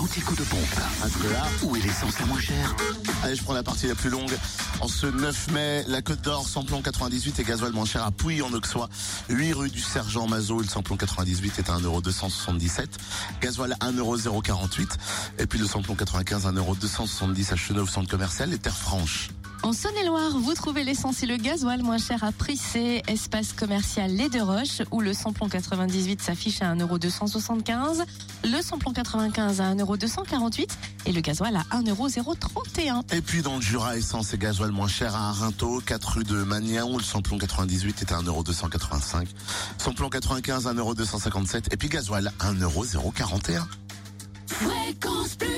l'anti-coup de pompe. Parce que là, Où est l'essence la moins chère? allez, je prends la partie la plus longue. En ce 9 mai, la Côte d'Or, samplon 98 et gasoil moins cher à Pouilly en Auxois. 8 rue du Sergent Mazot, le samplon 98 est à 1,277€. Gasoil 1,048€. Et puis le samplon 95, 1,270€ à Chenauve, centre commercial, les terres franches. En Saône-et-Loire, vous trouvez l'essence et le gasoil moins cher à Prissé, espace commercial Les Deux Roches, où le samplon 98 s'affiche à 1,275€, le samplon 95 à 1,248€ et le gasoil à 1,031€. Et puis dans le Jura, essence et gasoil moins cher à Arinto, 4 rue de Magnan, où le samplon 98 est à 1,285€. Samplon 95, 1,257€. Et puis gasoil, 1,041€. Fréquence plus